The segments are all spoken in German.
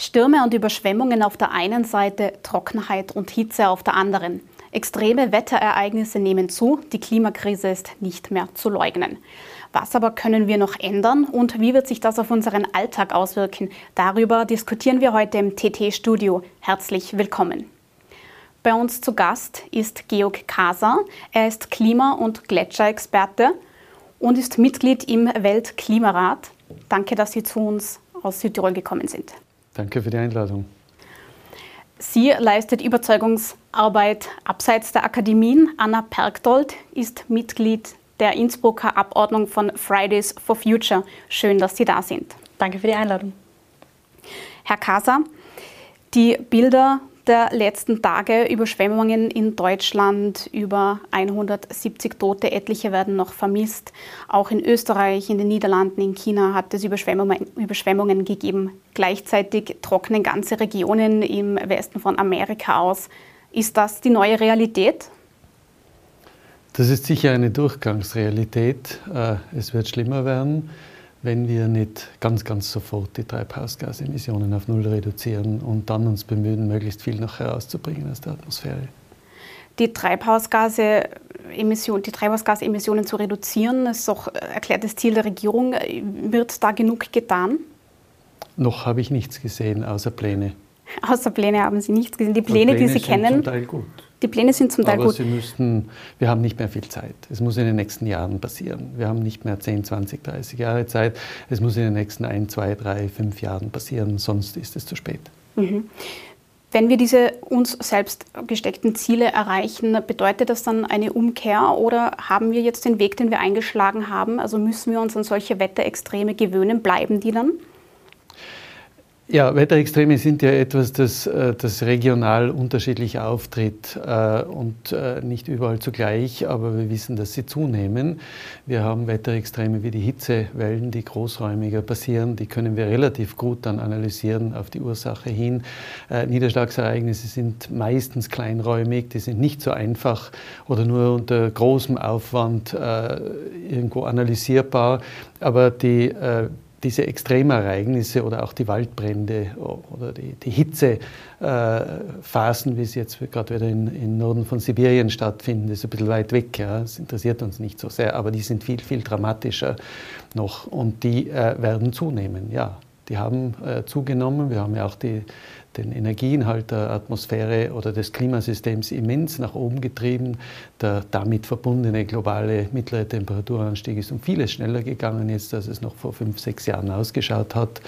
Stürme und Überschwemmungen auf der einen Seite, Trockenheit und Hitze auf der anderen. Extreme Wetterereignisse nehmen zu, die Klimakrise ist nicht mehr zu leugnen. Was aber können wir noch ändern und wie wird sich das auf unseren Alltag auswirken? Darüber diskutieren wir heute im TT-Studio. Herzlich willkommen. Bei uns zu Gast ist Georg Kaser. Er ist Klima- und Gletscherexperte und ist Mitglied im Weltklimarat. Danke, dass Sie zu uns aus Südtirol gekommen sind. Danke für die Einladung. Sie leistet Überzeugungsarbeit abseits der Akademien. Anna Pergdold ist Mitglied der Innsbrucker Abordnung von Fridays for Future. Schön, dass Sie da sind. Danke für die Einladung. Herr Kasa, die Bilder der letzten Tage Überschwemmungen in Deutschland, über 170 Tote, etliche werden noch vermisst. Auch in Österreich, in den Niederlanden, in China hat es Überschwemmungen, Überschwemmungen gegeben. Gleichzeitig trocknen ganze Regionen im Westen von Amerika aus. Ist das die neue Realität? Das ist sicher eine Durchgangsrealität. Äh, es wird schlimmer werden wenn wir nicht ganz, ganz sofort die Treibhausgasemissionen auf Null reduzieren und dann uns bemühen, möglichst viel noch herauszubringen aus der Atmosphäre. Die, Treibhausgase die Treibhausgasemissionen zu reduzieren, ist doch erklärtes Ziel der Regierung. Wird da genug getan? Noch habe ich nichts gesehen, außer Pläne. Außer Pläne haben Sie nichts gesehen. Die Pläne, Pläne die Sie kennen. Zum Teil gut. Die Pläne sind zum Teil Aber gut. Sie müssten, wir haben nicht mehr viel Zeit. Es muss in den nächsten Jahren passieren. Wir haben nicht mehr 10, 20, 30 Jahre Zeit. Es muss in den nächsten 1, 2, 3, 5 Jahren passieren, sonst ist es zu spät. Mhm. Wenn wir diese uns selbst gesteckten Ziele erreichen, bedeutet das dann eine Umkehr oder haben wir jetzt den Weg, den wir eingeschlagen haben? Also müssen wir uns an solche Wetterextreme gewöhnen? Bleiben die dann? Ja, Wetterextreme sind ja etwas, das, äh, das regional unterschiedlich auftritt äh, und äh, nicht überall zugleich, aber wir wissen, dass sie zunehmen. Wir haben Wetterextreme wie die Hitzewellen, die großräumiger passieren, die können wir relativ gut dann analysieren auf die Ursache hin. Niederschlagsereignisse sind meistens kleinräumig, die sind nicht so einfach oder nur unter großem Aufwand irgendwo analysierbar, aber die diese Extremereignisse oder auch die Waldbrände oder die, die Hitzephasen, wie sie jetzt gerade wieder in, im Norden von Sibirien stattfinden, das ist ein bisschen weit weg. Ja. Das interessiert uns nicht so sehr, aber die sind viel, viel dramatischer noch und die äh, werden zunehmen. Ja, die haben äh, zugenommen. Wir haben ja auch die den Energieinhalt der Atmosphäre oder des Klimasystems immens nach oben getrieben. Der damit verbundene globale mittlere Temperaturanstieg ist um vieles schneller gegangen jetzt, als es noch vor fünf, sechs Jahren ausgeschaut hat.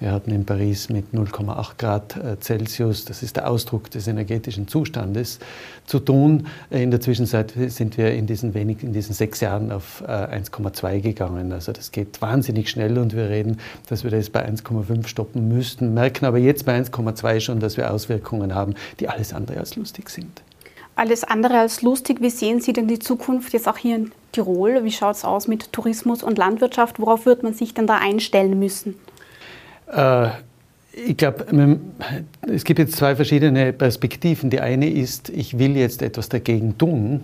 Wir hatten in Paris mit 0,8 Grad äh, Celsius, das ist der Ausdruck des energetischen Zustandes, zu tun. In der Zwischenzeit sind wir in diesen, wenig, in diesen sechs Jahren auf 1,2 äh, gegangen. Also das geht wahnsinnig schnell und wir reden, dass wir das bei 1,5 stoppen müssten, merken aber jetzt bei 1,2 schon, dass wir Auswirkungen haben, die alles andere als lustig sind. Alles andere als lustig. Wie sehen Sie denn die Zukunft jetzt auch hier in Tirol? Wie schaut es aus mit Tourismus und Landwirtschaft? Worauf wird man sich denn da einstellen müssen? Äh, ich glaube, es gibt jetzt zwei verschiedene Perspektiven. Die eine ist, ich will jetzt etwas dagegen tun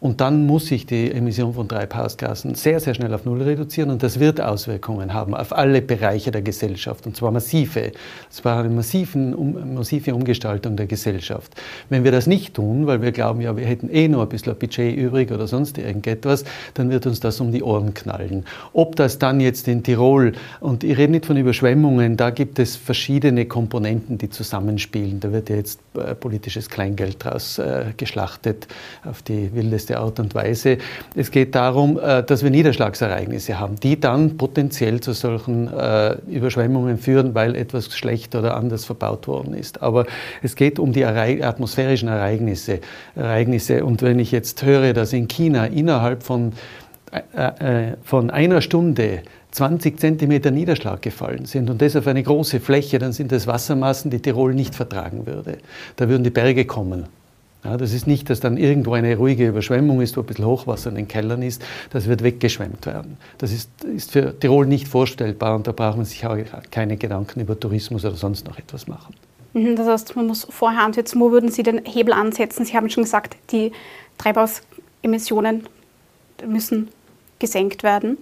und dann muss ich die Emission von Treibhausgasen sehr, sehr schnell auf Null reduzieren und das wird Auswirkungen haben auf alle Bereiche der Gesellschaft und zwar massive. Es war eine massiven, um, massive Umgestaltung der Gesellschaft. Wenn wir das nicht tun, weil wir glauben, ja, wir hätten eh nur ein bisschen Budget übrig oder sonst irgendetwas, dann wird uns das um die Ohren knallen. Ob das dann jetzt in Tirol, und ich rede nicht von Überschwemmungen, da gibt es verschiedene Komponenten, die zusammenspielen. Da wird ja jetzt äh, politisches Kleingeld draus äh, geschlachtet auf die wildeste einfachste Art und Weise. Es geht darum, äh, dass wir Niederschlagsereignisse haben, die dann potenziell zu solchen äh, Überschwemmungen führen, weil etwas schlecht oder anders verbaut worden ist. Aber es geht um die atmosphärischen Ereignisse. Ereignisse. Und wenn ich jetzt höre, dass in China innerhalb von, äh, von einer Stunde 20 Zentimeter Niederschlag gefallen sind und das auf eine große Fläche, dann sind das Wassermassen, die Tirol nicht vertragen würde. Da würden die Berge kommen. Ja, das ist nicht, dass dann irgendwo eine ruhige Überschwemmung ist, wo ein bisschen Hochwasser in den Kellern ist. Das wird weggeschwemmt werden. Das ist, ist für Tirol nicht vorstellbar und da braucht man sich auch keine Gedanken über Tourismus oder sonst noch etwas machen. Mhm, das heißt, man muss vorher ansetzen. Wo würden Sie den Hebel ansetzen? Sie haben schon gesagt, die Treibhausemissionen müssen gesenkt werden.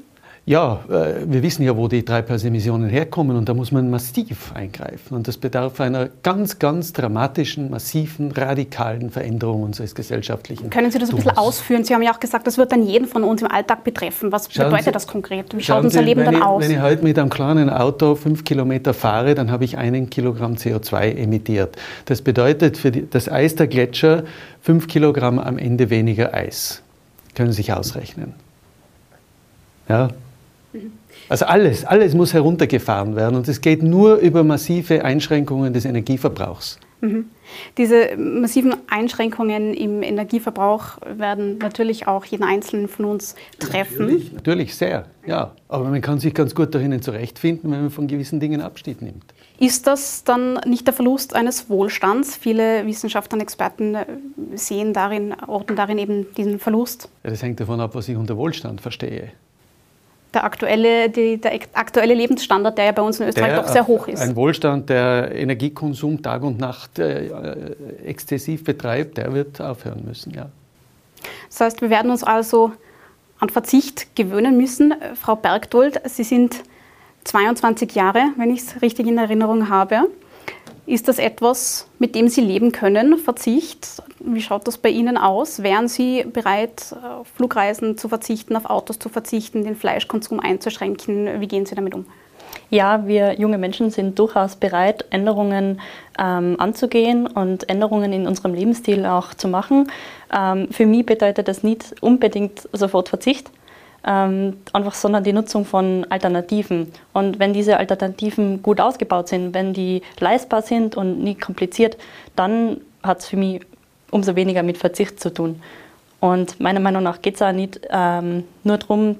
Ja, äh, wir wissen ja, wo die Treibhausemissionen herkommen und da muss man massiv eingreifen. Und das bedarf einer ganz, ganz dramatischen, massiven, radikalen Veränderung unseres gesellschaftlichen. Können Sie das ein bisschen ausführen? Sie haben ja auch gesagt, das wird dann jeden von uns im Alltag betreffen. Was schauen bedeutet Sie, das konkret? Wie schaut unser Leben dann ich, aus? Wenn ich heute mit einem kleinen Auto fünf Kilometer fahre, dann habe ich einen Kilogramm CO2 emittiert. Das bedeutet für die, das Eis der Gletscher fünf Kilogramm am Ende weniger Eis. Können Sie sich ausrechnen. Ja, also alles, alles muss heruntergefahren werden und es geht nur über massive Einschränkungen des Energieverbrauchs. Mhm. Diese massiven Einschränkungen im Energieverbrauch werden natürlich auch jeden Einzelnen von uns treffen. Natürlich, natürlich sehr, ja. Aber man kann sich ganz gut darin zurechtfinden, wenn man von gewissen Dingen Abschied nimmt. Ist das dann nicht der Verlust eines Wohlstands? Viele Wissenschaftler und Experten äh, sehen darin, orten darin eben diesen Verlust. Ja, das hängt davon ab, was ich unter Wohlstand verstehe der aktuelle, die, der aktuelle Lebensstandard, der ja bei uns in Österreich der, doch sehr hoch ist. Ein Wohlstand, der Energiekonsum Tag und Nacht äh, exzessiv betreibt, der wird aufhören müssen, ja. Das heißt, wir werden uns also an Verzicht gewöhnen müssen. Frau Bergdold, Sie sind 22 Jahre, wenn ich es richtig in Erinnerung habe. Ist das etwas, mit dem Sie leben können, Verzicht? Wie schaut das bei Ihnen aus? Wären Sie bereit, auf Flugreisen zu verzichten, auf Autos zu verzichten, den Fleischkonsum einzuschränken? Wie gehen Sie damit um? Ja, wir junge Menschen sind durchaus bereit, Änderungen ähm, anzugehen und Änderungen in unserem Lebensstil auch zu machen. Ähm, für mich bedeutet das nicht unbedingt sofort Verzicht, ähm, einfach, sondern die Nutzung von Alternativen. Und wenn diese Alternativen gut ausgebaut sind, wenn die leistbar sind und nicht kompliziert, dann hat es für mich umso weniger mit Verzicht zu tun. Und meiner Meinung nach geht es auch nicht ähm, nur darum,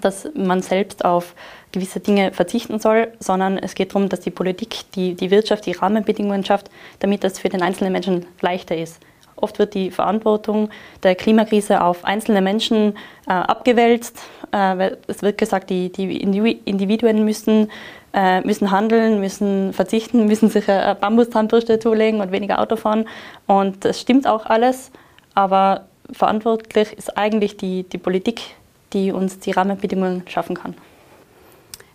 dass man selbst auf gewisse Dinge verzichten soll, sondern es geht darum, dass die Politik, die, die Wirtschaft, die Rahmenbedingungen schafft, damit das für den einzelnen Menschen leichter ist. Oft wird die Verantwortung der Klimakrise auf einzelne Menschen äh, abgewälzt. Äh, es wird gesagt, die, die Individuen müssen, äh, müssen handeln, müssen verzichten, müssen sich eine Bambuszahnbürste zulegen und weniger Auto fahren. Und das stimmt auch alles, aber verantwortlich ist eigentlich die, die Politik, die uns die Rahmenbedingungen schaffen kann.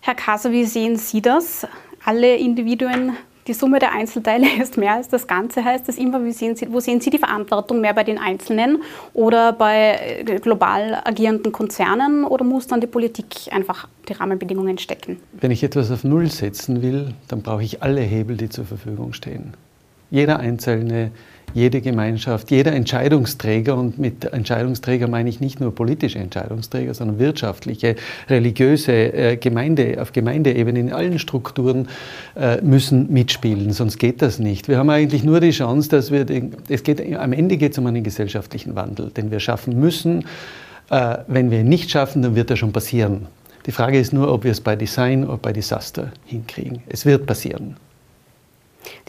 Herr Kaser, wie sehen Sie das? Alle Individuen die Summe der Einzelteile ist mehr als das Ganze, heißt das immer. Sehen Sie, wo sehen Sie die Verantwortung mehr bei den Einzelnen oder bei äh, global agierenden Konzernen oder muss dann die Politik einfach die Rahmenbedingungen stecken? Wenn ich etwas auf Null setzen will, dann brauche ich alle Hebel, die zur Verfügung stehen. Jeder einzelne jede Gemeinschaft, jeder Entscheidungsträger, und mit Entscheidungsträger meine ich nicht nur politische Entscheidungsträger, sondern wirtschaftliche, religiöse, äh, Gemeinde, auf Gemeindeebene, in allen Strukturen äh, müssen mitspielen, sonst geht das nicht. Wir haben eigentlich nur die Chance, dass wir, den, es geht, am Ende geht es um einen gesellschaftlichen Wandel, den wir schaffen müssen. Äh, wenn wir ihn nicht schaffen, dann wird er schon passieren. Die Frage ist nur, ob wir es bei Design oder bei Disaster hinkriegen. Es wird passieren.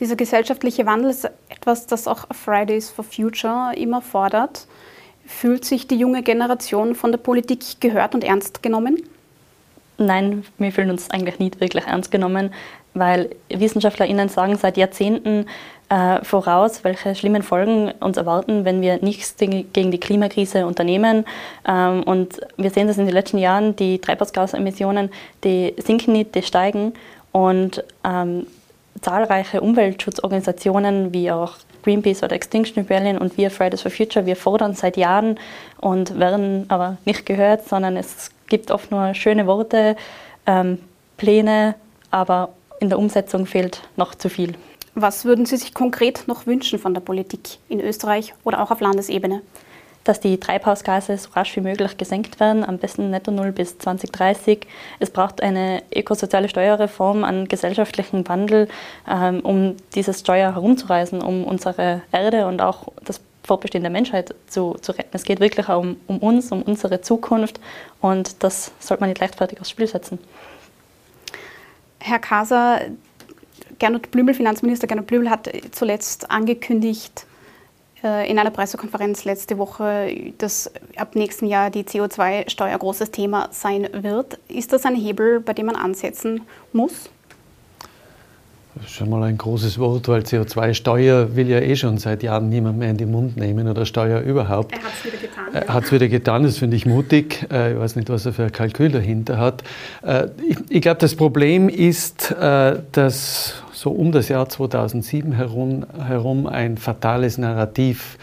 Dieser gesellschaftliche Wandel ist etwas, das auch Fridays for Future immer fordert. Fühlt sich die junge Generation von der Politik gehört und ernst genommen? Nein, wir fühlen uns eigentlich nicht wirklich ernst genommen, weil WissenschaftlerInnen sagen seit Jahrzehnten äh, voraus, welche schlimmen Folgen uns erwarten, wenn wir nichts gegen die Klimakrise unternehmen. Ähm, und wir sehen das in den letzten Jahren, die Treibhausgasemissionen, die sinken nicht, die steigen. Und ähm, zahlreiche Umweltschutzorganisationen wie auch Greenpeace oder Extinction Rebellion und wir Fridays for Future, wir fordern seit Jahren und werden aber nicht gehört, sondern es gibt oft nur schöne Worte, ähm, Pläne, aber in der Umsetzung fehlt noch zu viel. Was würden Sie sich konkret noch wünschen von der Politik in Österreich oder auch auf Landesebene? Dass die Treibhausgase so rasch wie möglich gesenkt werden, am besten netto null bis 2030. Es braucht eine ökosoziale Steuerreform, einen gesellschaftlichen Wandel, ähm, um dieses Steuer herumzureisen, um unsere Erde und auch das Fortbestehen der Menschheit zu, zu retten. Es geht wirklich um, um uns, um unsere Zukunft und das sollte man nicht leichtfertig aufs Spiel setzen. Herr Kaser, Gernot Blümel, Finanzminister Gernot Blümel hat zuletzt angekündigt, in einer Pressekonferenz letzte Woche, dass ab nächsten Jahr die CO2-Steuer großes Thema sein wird. Ist das ein Hebel, bei dem man ansetzen muss? Das ist schon mal ein großes Wort, weil CO2-Steuer will ja eh schon seit Jahren niemand mehr in den Mund nehmen oder Steuer überhaupt. Er hat es wieder getan. Er hat es wieder getan, das finde ich mutig. Äh, ich weiß nicht, was er für ein Kalkül dahinter hat. Äh, ich glaube, das Problem ist, äh, dass so um das Jahr 2007 herum, herum ein fatales Narrativ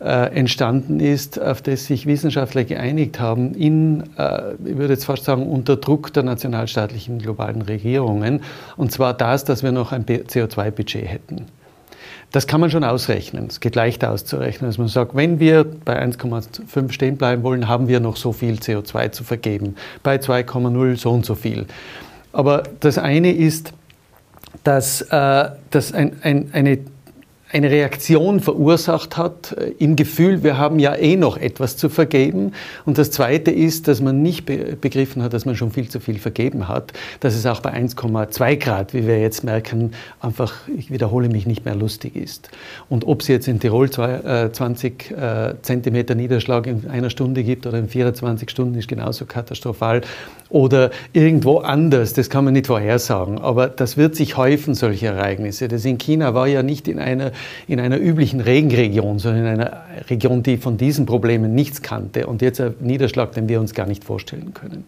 äh, entstanden ist, auf das sich Wissenschaftler geeinigt haben, in, äh, ich würde jetzt fast sagen, unter Druck der nationalstaatlichen globalen Regierungen. Und zwar das, dass wir noch ein CO2-Budget hätten. Das kann man schon ausrechnen. Es geht leicht auszurechnen, dass man sagt, wenn wir bei 1,5 stehen bleiben wollen, haben wir noch so viel CO2 zu vergeben. Bei 2,0 so und so viel. Aber das eine ist, dass, äh, dass ein, ein, eine eine Reaktion verursacht hat äh, im Gefühl, wir haben ja eh noch etwas zu vergeben. Und das Zweite ist, dass man nicht begriffen hat, dass man schon viel zu viel vergeben hat, dass es auch bei 1,2 Grad, wie wir jetzt merken, einfach, ich wiederhole mich, nicht mehr lustig ist. Und ob es jetzt in Tirol 20 äh, Zentimeter Niederschlag in einer Stunde gibt oder in 24 Stunden, ist genauso katastrophal oder irgendwo anders, das kann man nicht vorhersagen. Aber das wird sich häufen, solche Ereignisse. Das in China war ja nicht in einer, in einer üblichen Regenregion, sondern in einer Region, die von diesen Problemen nichts kannte. Und jetzt ein Niederschlag, den wir uns gar nicht vorstellen können.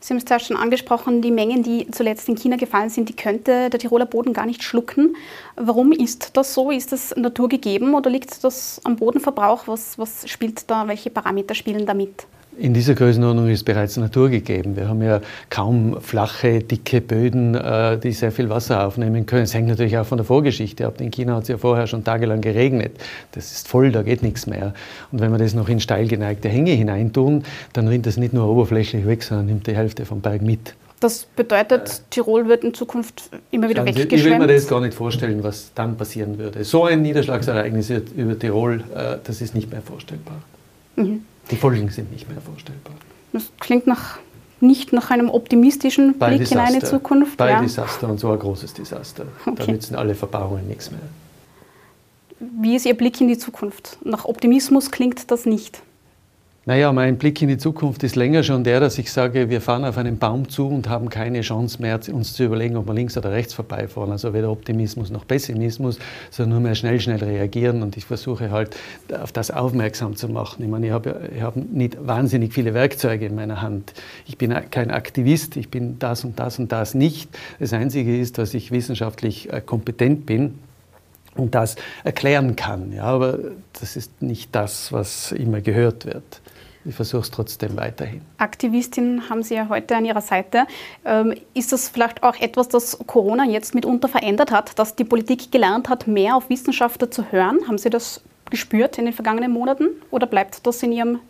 Sie haben es ja schon angesprochen, die Mengen, die zuletzt in China gefallen sind, die könnte der Tiroler Boden gar nicht schlucken. Warum ist das so? Ist das naturgegeben oder liegt das am Bodenverbrauch? Was, was spielt da, welche Parameter spielen da mit? In dieser Größenordnung ist bereits Natur gegeben. Wir haben ja kaum flache, dicke Böden, äh, die sehr viel Wasser aufnehmen können. Es hängt natürlich auch von der Vorgeschichte ab. In China hat es ja vorher schon tagelang geregnet. Das ist voll, da geht nichts mehr. Und wenn wir das noch in steil geneigte Hänge hineintun, dann rinnt das nicht nur oberflächlich weg, sondern nimmt die Hälfte vom Berg mit. Das bedeutet, Tirol wird in Zukunft immer wieder weggeschwemmt? Ich will mir das gar nicht vorstellen, was dann passieren würde. So ein Niederschlagsereignis über Tirol, äh, das ist nicht mehr vorstellbar. Mhm. Die Folgen sind nicht mehr vorstellbar. Das klingt nach, nicht nach einem optimistischen Bei Blick Desaster. in eine Zukunft. Bei ja. Desaster und so ein großes Desaster. Okay. Da nützen alle Verbauungen nichts mehr. Wie ist Ihr Blick in die Zukunft? Nach Optimismus klingt das nicht. Naja, mein Blick in die Zukunft ist länger schon der, dass ich sage, wir fahren auf einen Baum zu und haben keine Chance mehr, uns zu überlegen, ob wir links oder rechts vorbeifahren. Also weder Optimismus noch Pessimismus, sondern nur mehr schnell, schnell reagieren. Und ich versuche halt auf das aufmerksam zu machen. Ich meine, ich habe, ich habe nicht wahnsinnig viele Werkzeuge in meiner Hand. Ich bin kein Aktivist, ich bin das und das und das nicht. Das Einzige ist, dass ich wissenschaftlich äh, kompetent bin und das erklären kann. Ja, aber das ist nicht das, was immer gehört wird ich versuche es trotzdem weiterhin. Aktivistin haben Sie ja heute an Ihrer Seite. Ähm, ist das vielleicht auch etwas, das Corona jetzt mitunter verändert hat, dass die Politik gelernt hat, mehr auf Wissenschaftler zu hören? Haben Sie das gespürt in den vergangenen Monaten oder bleibt das in Ihrem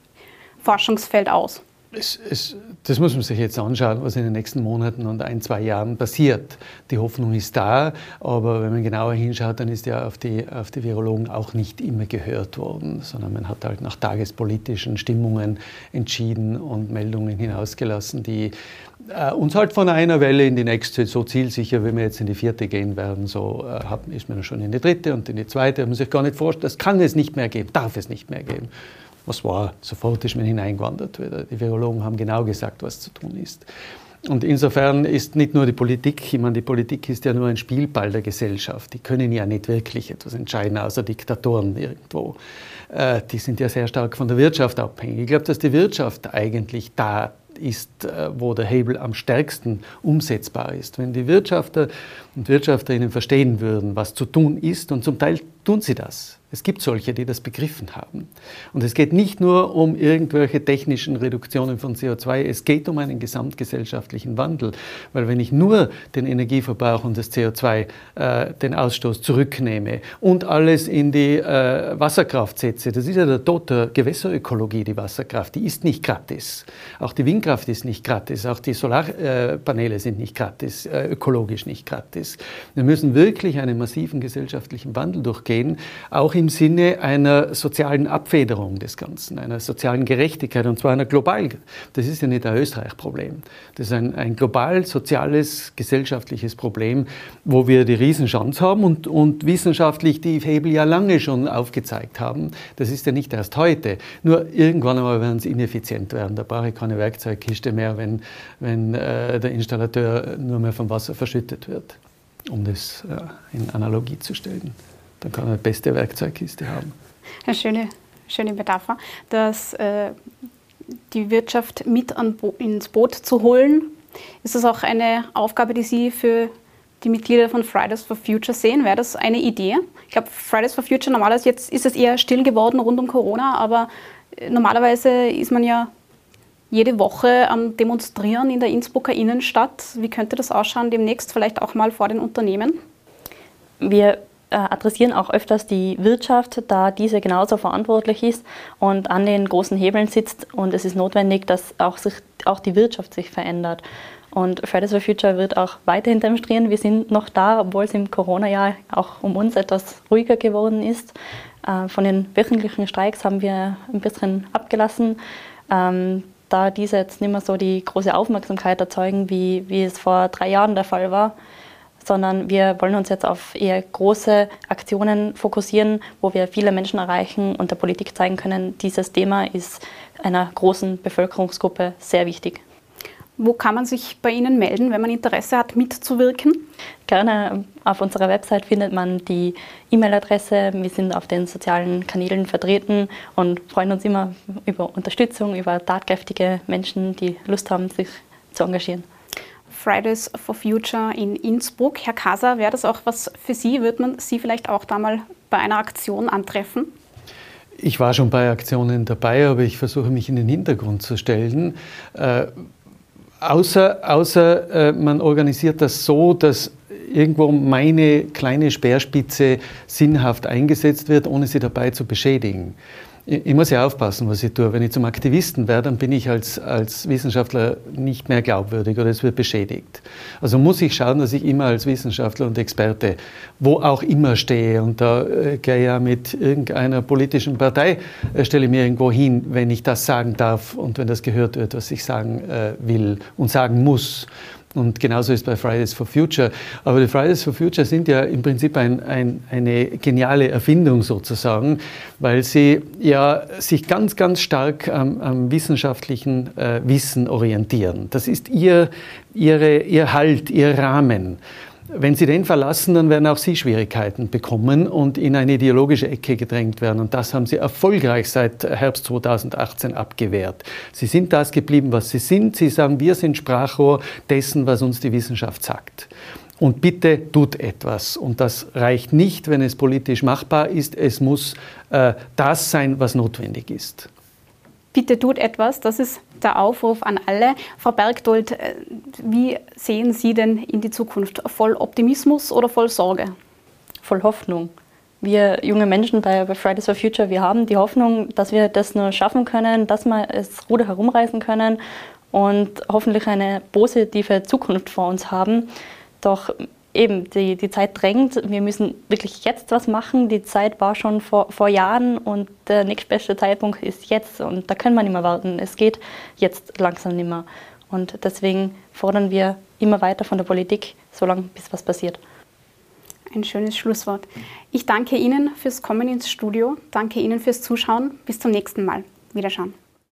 Forschungsfeld aus? Es, es, das muss man sich jetzt anschauen, was in den nächsten Monaten und ein, zwei Jahren passiert. Die Hoffnung ist da, aber wenn man genauer hinschaut, dann ist ja auf die, auf die Virologen auch nicht immer gehört worden, sondern man hat halt nach tagespolitischen Stimmungen entschieden und Meldungen hinausgelassen, die äh, uns halt von einer Welle in die nächste, so zielsicher, wie wir jetzt in die vierte gehen werden, so äh, ist man schon in die dritte und in die zweite, hat man sich gar nicht vorstellen, das kann es nicht mehr geben, darf es nicht mehr geben was war, sofort ist man hineingewandert wieder. Die Virologen haben genau gesagt, was zu tun ist. Und insofern ist nicht nur die Politik, ich meine, die Politik ist ja nur ein Spielball der Gesellschaft. Die können ja nicht wirklich etwas entscheiden, außer Diktatoren irgendwo. Äh, die sind ja sehr stark von der Wirtschaft abhängig. Ich glaube, dass die Wirtschaft eigentlich da ist, äh, wo der Hebel am stärksten umsetzbar ist. Wenn die Wirtschafter und Wirtschafterinnen verstehen würden, was zu tun ist, und zum Teil tun sie das, es gibt solche, die das begriffen haben. Und es geht nicht nur um irgendwelche technischen Reduktionen von CO2, es geht um einen gesamtgesellschaftlichen Wandel. Weil wenn ich nur den Energieverbrauch und das CO2, äh, den Ausstoß zurücknehme und alles in die äh, Wasserkraft setze, das ist ja der Tod der Gewässerökologie, die Wasserkraft, die ist nicht gratis. Auch die Windkraft ist nicht gratis, auch die Solarpaneele äh, sind nicht gratis, äh, ökologisch nicht gratis. Wir müssen wirklich einen massiven gesellschaftlichen Wandel durchgehen, auch im Sinne einer sozialen Abfederung des Ganzen, einer sozialen Gerechtigkeit, und zwar einer globalen. Das ist ja nicht ein Österreich-Problem. Das ist ein, ein global soziales, gesellschaftliches Problem, wo wir die Riesenchance haben und, und wissenschaftlich die Hebel ja lange schon aufgezeigt haben. Das ist ja nicht erst heute. Nur irgendwann einmal werden sie ineffizient werden. Da brauche ich keine Werkzeugkiste mehr, wenn, wenn äh, der Installateur nur mehr vom Wasser verschüttet wird. um das äh, in Analogie zu stellen. Dann kann er eine beste Werkzeugkiste haben. Eine schöne, schöne Metapher, dass äh, die Wirtschaft mit Bo ins Boot zu holen. Ist das auch eine Aufgabe, die Sie für die Mitglieder von Fridays for Future sehen? Wäre das eine Idee? Ich glaube, Fridays for Future normalerweise jetzt ist es eher still geworden rund um Corona, aber äh, normalerweise ist man ja jede Woche am Demonstrieren in der Innsbrucker Innenstadt. Wie könnte das ausschauen demnächst, vielleicht auch mal vor den Unternehmen? Wir adressieren auch öfters die Wirtschaft, da diese genauso verantwortlich ist und an den großen Hebeln sitzt. Und es ist notwendig, dass auch, sich, auch die Wirtschaft sich verändert. Und Fridays for Future wird auch weiterhin demonstrieren. Wir sind noch da, obwohl es im Corona-Jahr auch um uns etwas ruhiger geworden ist. Äh, von den wöchentlichen Streiks haben wir ein bisschen abgelassen, ähm, da diese jetzt nicht mehr so die große Aufmerksamkeit erzeugen, wie, wie es vor drei Jahren der Fall war sondern wir wollen uns jetzt auf eher große Aktionen fokussieren, wo wir viele Menschen erreichen und der Politik zeigen können, dieses Thema ist einer großen Bevölkerungsgruppe sehr wichtig. Wo kann man sich bei Ihnen melden, wenn man Interesse hat, mitzuwirken? Gerne. Auf unserer Website findet man die E-Mail-Adresse. Wir sind auf den sozialen Kanälen vertreten und freuen uns immer über Unterstützung, über tatkräftige Menschen, die Lust haben, sich zu engagieren. Fridays for Future in Innsbruck. Herr Kasa, wäre das auch was für Sie? Wird man Sie vielleicht auch da mal bei einer Aktion antreffen? Ich war schon bei Aktionen dabei, aber ich versuche mich in den Hintergrund zu stellen. Äh, Außer, außer äh, man organisiert das so, dass irgendwo meine kleine Speerspitze sinnhaft eingesetzt wird, ohne sie dabei zu beschädigen ich muss ja aufpassen, was ich tue. Wenn ich zum Aktivisten werde, dann bin ich als, als Wissenschaftler nicht mehr glaubwürdig oder es wird beschädigt. Also muss ich schauen, dass ich immer als Wissenschaftler und Experte, wo auch immer stehe, und da äh, gehe ja mit irgendeiner politischen Partei, äh, stelle mir irgendwo hin, wenn ich das sagen darf und wenn das gehört wird, was ich sagen äh, will und sagen muss. Und genauso ist bei Fridays for Future. Aber die Fridays for Future sind ja im Prinzip ein, ein, eine geniale Erfindung sozusagen, weil sie ja sich ganz, ganz stark am, am wissenschaftlichen äh, Wissen orientieren. Das ist ihr, ihre, ihr Halt, ihr Rahmen. Wenn Sie den verlassen, dann werden auch Sie Schwierigkeiten bekommen und in eine ideologische Ecke gedrängt werden. Und das haben Sie erfolgreich seit Herbst 2018 abgewehrt. Sie sind das geblieben, was Sie sind. Sie sagen, wir sind Sprachrohr dessen, was uns die Wissenschaft sagt. Und bitte tut etwas. Und das reicht nicht, wenn es politisch machbar ist. Es muss äh, das sein, was notwendig ist. Bitte tut etwas. Das ist der Aufruf an alle. Frau Bergdold, äh, wie sehen Sie denn in die Zukunft? Voll Optimismus oder voll Sorge? Voll Hoffnung. Wir junge Menschen bei, Fridays for Future, wir haben die Hoffnung, dass wir das nur schaffen können, dass wir das Ruder herumreißen können und hoffentlich eine positive Zukunft vor uns haben. Doch eben, die, die Zeit drängt. Wir müssen wirklich jetzt was machen. Die Zeit war schon vor, vor Jahren und der nächstbeste Zeitpunkt ist jetzt. Und da können wir nicht mehr warten. Es geht jetzt langsam nicht mehr. Und deswegen fordern wir immer weiter von der Politik, solange bis was passiert. Ein schönes Schlusswort. Ich danke Ihnen fürs Kommen ins Studio. Danke Ihnen fürs Zuschauen. Bis zum nächsten Mal. Wiederschauen.